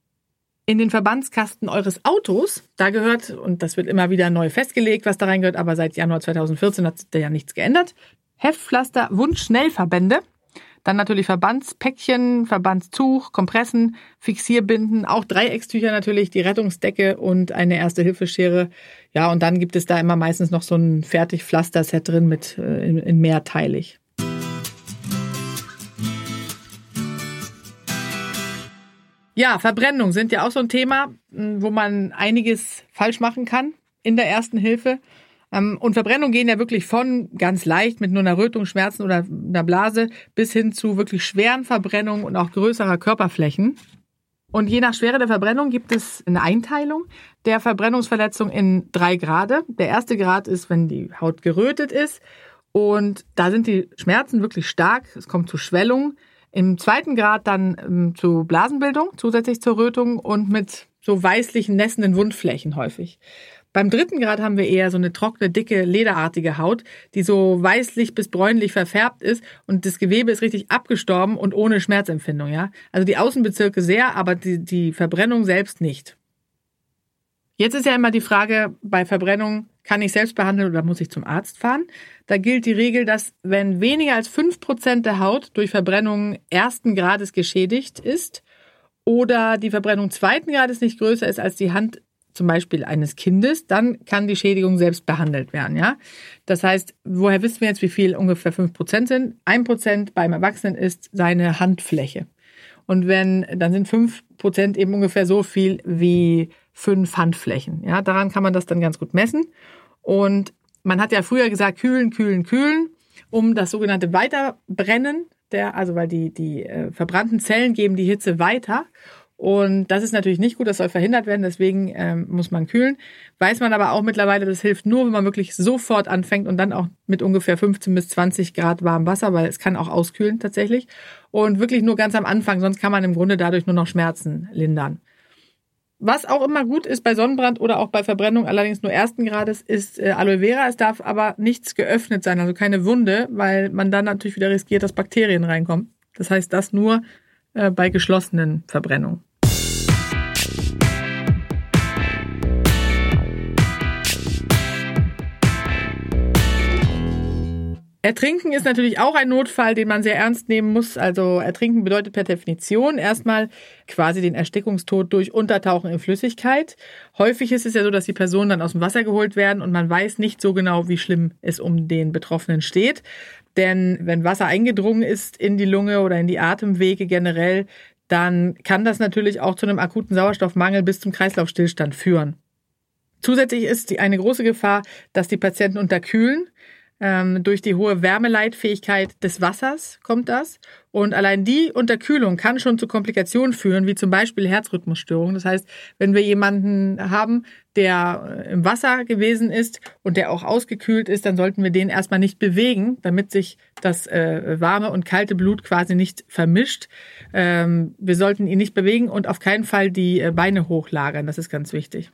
In den Verbandskasten eures Autos, da gehört, und das wird immer wieder neu festgelegt, was da reingehört, aber seit Januar 2014 hat sich da ja nichts geändert. Heftpflaster, Wundschnellverbände, dann natürlich Verbandspäckchen, Verbandstuch, Kompressen, Fixierbinden, auch Dreieckstücher natürlich, die Rettungsdecke und eine Erste-Hilfeschere. Ja, und dann gibt es da immer meistens noch so ein Fertigpflaster-Set drin mit äh, in, in mehrteilig. Ja, Verbrennung sind ja auch so ein Thema, wo man einiges falsch machen kann in der ersten Hilfe. Ähm, und Verbrennungen gehen ja wirklich von ganz leicht mit nur einer Rötung, Schmerzen oder einer Blase bis hin zu wirklich schweren Verbrennungen und auch größerer Körperflächen. Und je nach Schwere der Verbrennung gibt es eine Einteilung der Verbrennungsverletzung in drei Grade. Der erste Grad ist, wenn die Haut gerötet ist. Und da sind die Schmerzen wirklich stark. Es kommt zu Schwellung. Im zweiten Grad dann ähm, zu Blasenbildung, zusätzlich zur Rötung und mit so weißlichen, nässenden Wundflächen häufig. Beim dritten Grad haben wir eher so eine trockene, dicke, lederartige Haut, die so weißlich bis bräunlich verfärbt ist und das Gewebe ist richtig abgestorben und ohne Schmerzempfindung, ja. Also die Außenbezirke sehr, aber die, die Verbrennung selbst nicht. Jetzt ist ja immer die Frage, bei Verbrennung kann ich selbst behandeln oder muss ich zum Arzt fahren? Da gilt die Regel, dass wenn weniger als fünf Prozent der Haut durch Verbrennung ersten Grades geschädigt ist oder die Verbrennung zweiten Grades nicht größer ist als die Hand zum Beispiel eines Kindes, dann kann die Schädigung selbst behandelt werden. Ja, das heißt, woher wissen wir jetzt, wie viel ungefähr fünf Prozent sind? Ein Prozent beim Erwachsenen ist seine Handfläche. Und wenn, dann sind fünf Prozent eben ungefähr so viel wie fünf Handflächen. Ja, daran kann man das dann ganz gut messen. Und man hat ja früher gesagt, kühlen, kühlen, kühlen, um das sogenannte Weiterbrennen der, also weil die, die äh, verbrannten Zellen geben die Hitze weiter. Und das ist natürlich nicht gut, das soll verhindert werden, deswegen ähm, muss man kühlen. Weiß man aber auch mittlerweile, das hilft nur, wenn man wirklich sofort anfängt und dann auch mit ungefähr 15 bis 20 Grad warmem Wasser, weil es kann auch auskühlen tatsächlich. Und wirklich nur ganz am Anfang, sonst kann man im Grunde dadurch nur noch Schmerzen lindern. Was auch immer gut ist bei Sonnenbrand oder auch bei Verbrennung, allerdings nur ersten Grades, ist äh, Aloe Vera. Es darf aber nichts geöffnet sein, also keine Wunde, weil man dann natürlich wieder riskiert, dass Bakterien reinkommen. Das heißt, das nur äh, bei geschlossenen Verbrennungen. Ertrinken ist natürlich auch ein Notfall, den man sehr ernst nehmen muss. Also Ertrinken bedeutet per Definition erstmal quasi den Erstickungstod durch Untertauchen in Flüssigkeit. Häufig ist es ja so, dass die Personen dann aus dem Wasser geholt werden und man weiß nicht so genau, wie schlimm es um den Betroffenen steht. Denn wenn Wasser eingedrungen ist in die Lunge oder in die Atemwege generell, dann kann das natürlich auch zu einem akuten Sauerstoffmangel bis zum Kreislaufstillstand führen. Zusätzlich ist die eine große Gefahr, dass die Patienten unterkühlen Ähm, durch die hohe Wärmeleitfähigkeit des Wassers kommt das. Und allein die Unterkühlung kann schon zu Komplikationen führen, wie zum Beispiel Herzrhythmusstörungen. Das heißt, wenn wir jemanden haben, der äh, im Wasser gewesen ist und der auch ausgekühlt ist, dann sollten wir den erstmal nicht bewegen, damit sich das äh, warme und kalte Blut quasi nicht vermischt. Ähm, wir sollten ihn nicht bewegen und auf keinen Fall die äh, Beine hochlagern. Das ist ganz wichtig.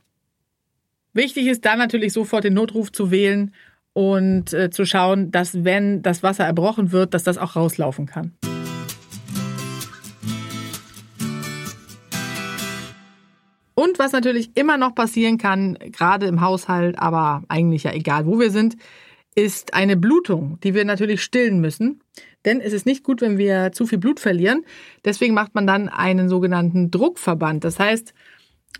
Wichtig ist dann natürlich sofort den Notruf zu wählen und äh, zu schauen, dass wenn das Wasser erbrochen wird, dass das auch rauslaufen kann. Und was natürlich immer noch passieren kann, gerade im Haushalt, aber eigentlich ja egal, wo wir sind, ist eine Blutung, die wir natürlich stillen müssen. Denn es ist nicht gut, wenn wir zu viel Blut verlieren. Deswegen macht man dann einen sogenannten Druckverband. Das heißt,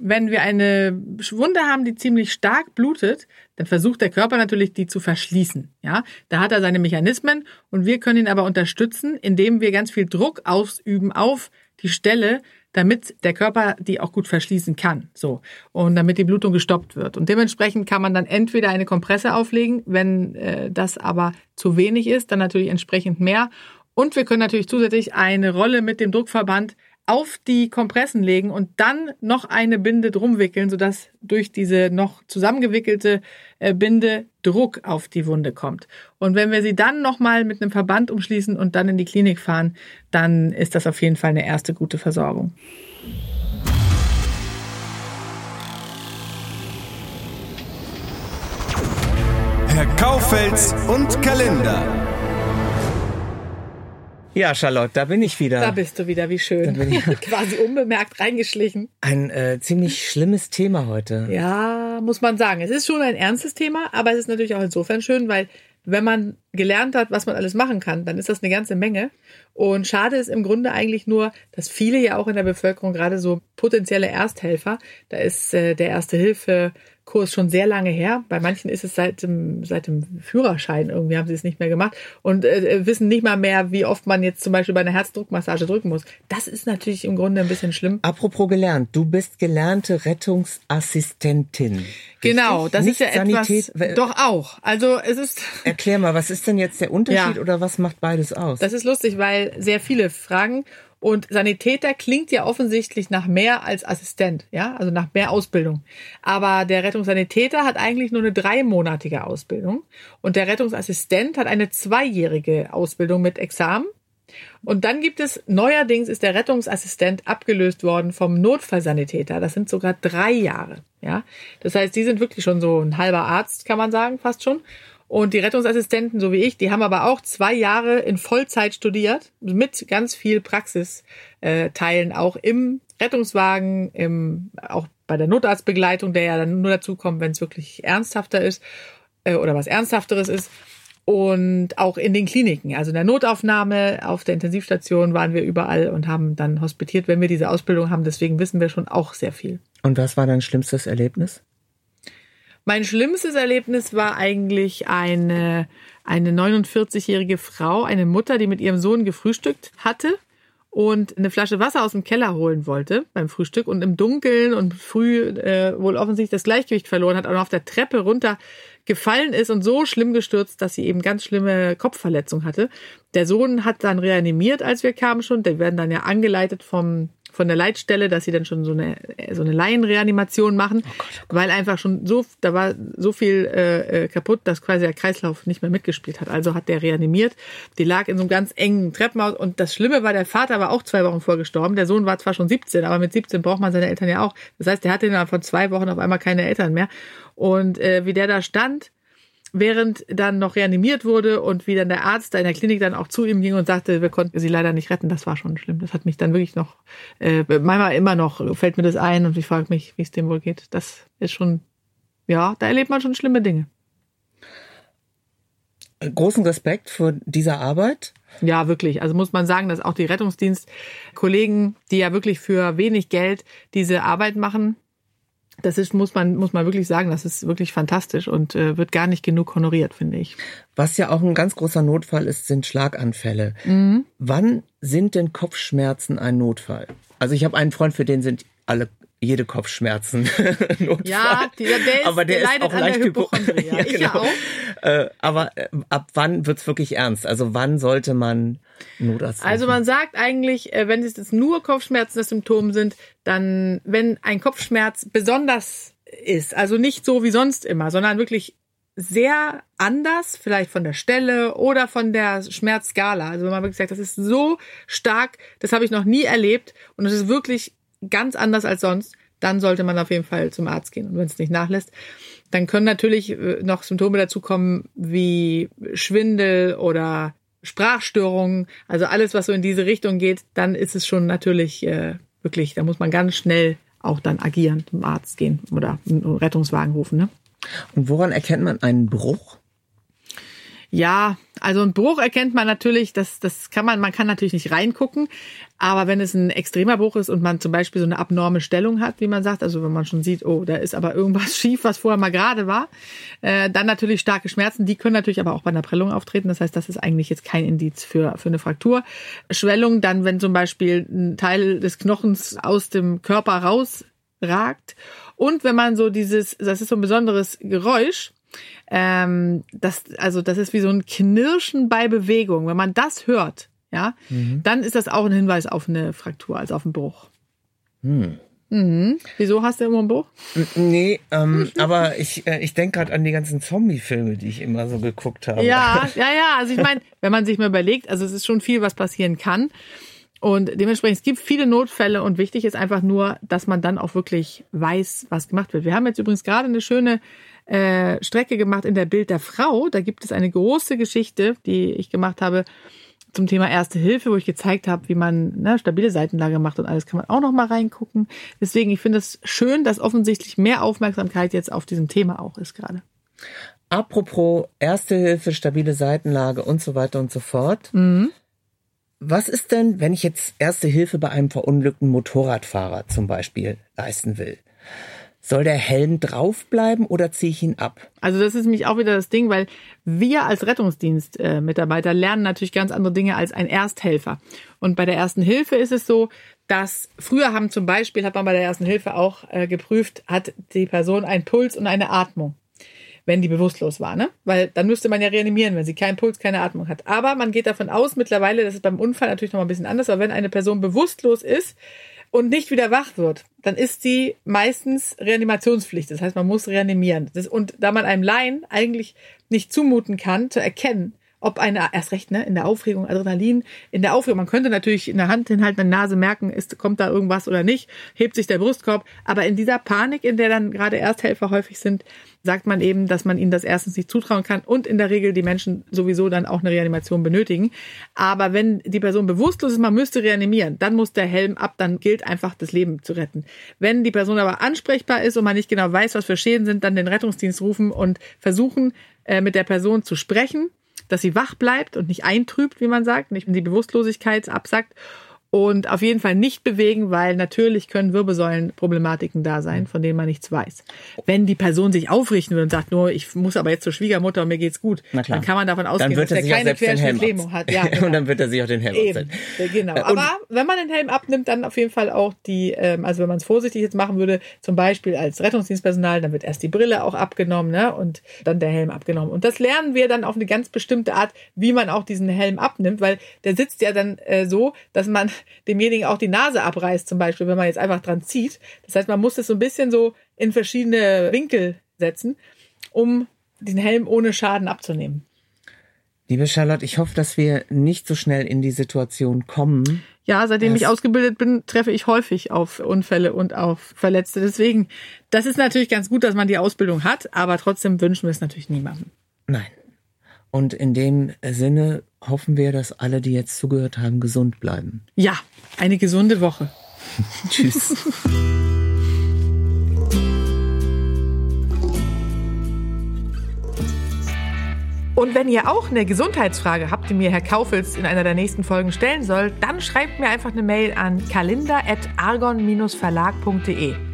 wenn wir eine Wunde haben, die ziemlich stark blutet, dann versucht der Körper natürlich, die zu verschließen. Ja, da hat er seine Mechanismen und wir können ihn aber unterstützen, indem wir ganz viel Druck ausüben auf die Stelle, damit der Körper die auch gut verschließen kann. So. Und damit die Blutung gestoppt wird. Und dementsprechend kann man dann entweder eine Kompresse auflegen, wenn äh, das aber zu wenig ist, dann natürlich entsprechend mehr. Und wir können natürlich zusätzlich eine Rolle mit dem Druckverband auf die Kompressen legen und dann noch eine Binde drum wickeln, sodass durch diese noch zusammengewickelte äh, Binde Druck auf die Wunde kommt. Und wenn wir sie dann nochmal mit einem Verband umschließen und dann in die Klinik fahren, dann ist das auf jeden Fall eine erste gute Versorgung. Herr Kaufels und Kalender. Ja, Charlotte, da bin ich wieder. Da bist du wieder, wie schön. Quasi unbemerkt reingeschlichen. Ein äh, ziemlich schlimmes Thema heute. Ja, muss man sagen. Es ist schon ein ernstes Thema, aber es ist natürlich auch insofern schön, weil wenn man gelernt hat, was man alles machen kann, dann ist das eine ganze Menge. Und schade ist im Grunde eigentlich nur, dass viele ja auch in der Bevölkerung gerade so potenzielle Ersthelfer, da ist äh, der Erste Hilfe Kurs schon sehr lange her. Bei manchen ist es seit dem, seit dem Führerschein irgendwie haben sie es nicht mehr gemacht und äh, wissen nicht mal mehr, wie oft man jetzt zum Beispiel bei einer Herzdruckmassage drücken muss. Das ist natürlich im Grunde ein bisschen schlimm. Apropos gelernt, du bist gelernte Rettungsassistentin. Richtig? Genau, das nicht ist ja Sanität, etwas. Doch auch. Also es ist. Erklär mal, was ist denn jetzt der Unterschied ja. oder was macht beides aus? Das ist lustig, weil sehr viele fragen und Sanitäter klingt ja offensichtlich nach mehr als Assistent, ja, also nach mehr Ausbildung. Aber der Rettungssanitäter hat eigentlich nur eine dreimonatige Ausbildung und der Rettungsassistent hat eine zweijährige Ausbildung mit Examen. Und dann gibt es, neuerdings ist der Rettungsassistent abgelöst worden vom Notfallsanitäter. Das sind sogar drei Jahre, ja. Das heißt, die sind wirklich schon so ein halber Arzt, kann man sagen, fast schon. Und die Rettungsassistenten, so wie ich, die haben aber auch zwei Jahre in Vollzeit studiert, mit ganz viel Praxisteilen, auch im Rettungswagen, im, auch bei der Notarztbegleitung, der ja dann nur dazu kommt, wenn es wirklich ernsthafter ist äh, oder was Ernsthafteres ist. Und auch in den Kliniken, also in der Notaufnahme, auf der Intensivstation waren wir überall und haben dann hospitiert, wenn wir diese Ausbildung haben. Deswegen wissen wir schon auch sehr viel. Und was war dein schlimmstes Erlebnis? Mein schlimmstes Erlebnis war eigentlich eine, eine 49-jährige Frau, eine Mutter, die mit ihrem Sohn gefrühstückt hatte und eine Flasche Wasser aus dem Keller holen wollte beim Frühstück und im Dunkeln und früh äh, wohl offensichtlich das Gleichgewicht verloren hat und auf der Treppe runter gefallen ist und so schlimm gestürzt, dass sie eben ganz schlimme Kopfverletzung hatte. Der Sohn hat dann reanimiert, als wir kamen schon. Die werden dann ja angeleitet vom von der Leitstelle, dass sie dann schon so eine so eine Laienreanimation machen, oh Gott, oh Gott. weil einfach schon so da war so viel äh, äh, kaputt, dass quasi der Kreislauf nicht mehr mitgespielt hat. Also hat der reanimiert. Die lag in so einem ganz engen Treppenhaus und das Schlimme war, der Vater war auch zwei Wochen vorgestorben. Der Sohn war zwar schon 17, aber mit 17 braucht man seine Eltern ja auch. Das heißt, der hatte innerhalb von zwei Wochen auf einmal keine Eltern mehr. Und äh, wie der da stand, während dann noch reanimiert wurde und wie dann der Arzt da in der Klinik dann auch zu ihm ging und sagte, wir konnten sie leider nicht retten. Das war schon schlimm. Das hat mich dann wirklich noch, äh, manchmal immer noch fällt mir das ein und ich frage mich, wie es dem wohl geht. Das ist schon, ja, da erlebt man schon schlimme Dinge. Großen Respekt vor dieser Arbeit. Ja, wirklich. Also muss man sagen, dass auch die Rettungsdienstkollegen, die ja wirklich für wenig Geld diese Arbeit machen, das ist, muss man, muss man wirklich sagen, das ist wirklich fantastisch und äh, wird gar nicht genug honoriert, finde ich. Was ja auch ein ganz großer Notfall ist, sind Schlaganfälle. Mhm. Wann sind denn Kopfschmerzen ein Notfall? Also ich habe einen Freund, für den sind alle jede Kopfschmerzen. Ja, dieser, der, ist, aber der, ist leidet auch leicht der hypo- Hypochondrie. Ja, Ja, Ich ja genau. auch. Äh, aber äh, ab wann wird's wirklich ernst? Also wann sollte man Notarzt Also man sagt eigentlich, äh, wenn es jetzt nur Kopfschmerzen das Symptom sind, dann, wenn ein Kopfschmerz besonders ist, also nicht so wie sonst immer, sondern wirklich sehr anders, vielleicht von der Stelle oder von der Schmerzskala. Also wenn man wirklich sagt, das ist so stark, das habe ich noch nie erlebt und es ist wirklich ganz anders als sonst, dann sollte man auf jeden Fall zum Arzt gehen. Und wenn es nicht nachlässt, dann können natürlich äh, noch Symptome dazukommen wie Schwindel oder Sprachstörungen, also alles, was so in diese Richtung geht, dann ist es schon natürlich äh, wirklich, da muss man ganz schnell auch dann agieren, zum Arzt gehen oder einen Rettungswagen rufen. Ne? Und woran erkennt man einen Bruch? Ja, also ein Bruch erkennt man natürlich, das, das kann man, man kann natürlich nicht reingucken, aber wenn es ein extremer Bruch ist und man zum Beispiel so eine abnorme Stellung hat, wie man sagt, also wenn man schon sieht, oh, da ist aber irgendwas schief, was vorher mal gerade war, äh, dann natürlich starke Schmerzen, die können natürlich aber auch bei einer Prellung auftreten, das heißt, das ist eigentlich jetzt kein Indiz für, für eine Fraktur. Schwellung dann, wenn zum Beispiel ein Teil des Knochens aus dem Körper rausragt. Und wenn man so dieses, das ist so ein besonderes Geräusch, ähm, das, also das ist wie so ein Knirschen bei Bewegung. Wenn man das hört, ja, dann ist das auch ein Hinweis auf eine Fraktur, also auf einen Bruch. Mhm. Wieso hast du immer einen Bruch? N- Nee, ähm, aber ich, äh, ich denke gerade an die ganzen Zombie-Filme, die ich immer so geguckt habe. Ja, ja, ja. Also ich meine, wenn man sich mal überlegt, also es ist schon viel, was passieren kann. Und dementsprechend, es gibt viele Notfälle und wichtig ist einfach nur, dass man dann auch wirklich weiß, was gemacht wird. Wir haben jetzt übrigens gerade eine schöne äh, Strecke gemacht in der Bild der Frau. Da gibt es eine große Geschichte, die ich gemacht habe zum Thema Erste Hilfe, wo ich gezeigt habe, wie man ne, stabile Seitenlage macht und alles kann man auch noch mal reingucken. Deswegen, ich finde es schön, dass offensichtlich mehr Aufmerksamkeit jetzt auf diesem Thema auch ist gerade. Apropos Erste Hilfe, stabile Seitenlage und so weiter und so fort. Was ist denn, wenn ich jetzt Erste Hilfe bei einem verunglückten Motorradfahrer zum Beispiel leisten will? Soll der Helm draufbleiben oder ziehe ich ihn ab? Also das ist nämlich auch wieder das Ding, weil wir als Rettungsdienstmitarbeiter lernen natürlich ganz andere Dinge als ein Ersthelfer. Und bei der ersten Hilfe ist es so, dass früher haben zum Beispiel, hat man bei der ersten Hilfe auch äh, geprüft, hat die Person einen Puls und eine Atmung, wenn die bewusstlos war, ne? Weil dann müsste man ja reanimieren, wenn sie keinen Puls, keine Atmung hat. Aber man geht davon aus mittlerweile, das ist beim Unfall natürlich noch mal ein bisschen anders, aber wenn eine Person bewusstlos ist, und nicht wieder wach wird, dann ist sie meistens Reanimationspflicht. Das heißt, man muss reanimieren. Das, und da man einem Laien eigentlich nicht zumuten kann, zu erkennen, ob eine, erst recht, ne, in der Aufregung, Adrenalin, in der Aufregung, man könnte natürlich in der Hand hinhalten, in der Nase merken, ist, kommt da irgendwas oder nicht, hebt sich der Brustkorb. Aber in dieser Panik, in der dann gerade Ersthelfer häufig sind, sagt man eben, dass man ihnen das erstens nicht zutrauen kann und in der Regel die Menschen sowieso dann auch eine Reanimation benötigen. Aber wenn die Person bewusstlos ist, man müsste reanimieren, dann muss der Helm ab, dann gilt einfach, das Leben zu retten. Wenn die Person aber ansprechbar ist und man nicht genau weiß, was für Schäden sind, dann den Rettungsdienst rufen und versuchen, äh, mit der Person zu sprechen, dass sie wach bleibt und nicht eintrübt, wie man sagt, nicht die Bewusstlosigkeit absackt und auf jeden Fall nicht bewegen, weil natürlich können Wirbelsäulenproblematiken da sein, von denen man nichts weiß. Wenn die Person sich aufrichten will und sagt, nur ich muss aber jetzt zur Schwiegermutter und mir geht's gut, dann kann man davon ausgehen, dass er er keine Querschnittlähmung hat. Ja, genau. Und dann wird er sich auch den Helm absetzen. genau. Äh, und- Aber wenn man den Helm abnimmt, dann auf jeden Fall auch die, ähm, also wenn man es vorsichtig jetzt machen würde, zum Beispiel als Rettungsdienstpersonal, dann wird erst die Brille auch abgenommen, ne, und dann der Helm abgenommen. Und das lernen wir dann auf eine ganz bestimmte Art, wie man auch diesen Helm abnimmt, weil der sitzt ja dann äh, so, dass man demjenigen auch die Nase abreißt, zum Beispiel, wenn man jetzt einfach dran zieht. Das heißt, man muss das so ein bisschen so in verschiedene Winkel setzen, um den Helm ohne Schaden abzunehmen. Liebe Charlotte, ich hoffe, dass wir nicht so schnell in die Situation kommen. Ja, seitdem Das- ich ausgebildet bin, treffe ich häufig auf Unfälle und auf Verletzte. Deswegen, das ist natürlich ganz gut, dass man die Ausbildung hat, aber trotzdem wünschen wir es natürlich niemandem. Nein. Und in dem Sinne hoffen wir, dass alle, die jetzt zugehört haben, gesund bleiben. Ja, eine gesunde Woche. Tschüss. Und wenn ihr auch eine Gesundheitsfrage habt, die mir Herr Kaufels in einer der nächsten Folgen stellen soll, dann schreibt mir einfach eine Mail an kalender.argon-verlag.de.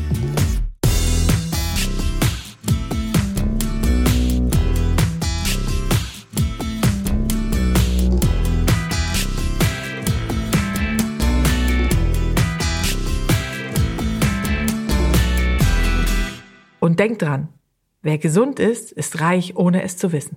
Und denkt dran, wer gesund ist, ist reich, ohne es zu wissen.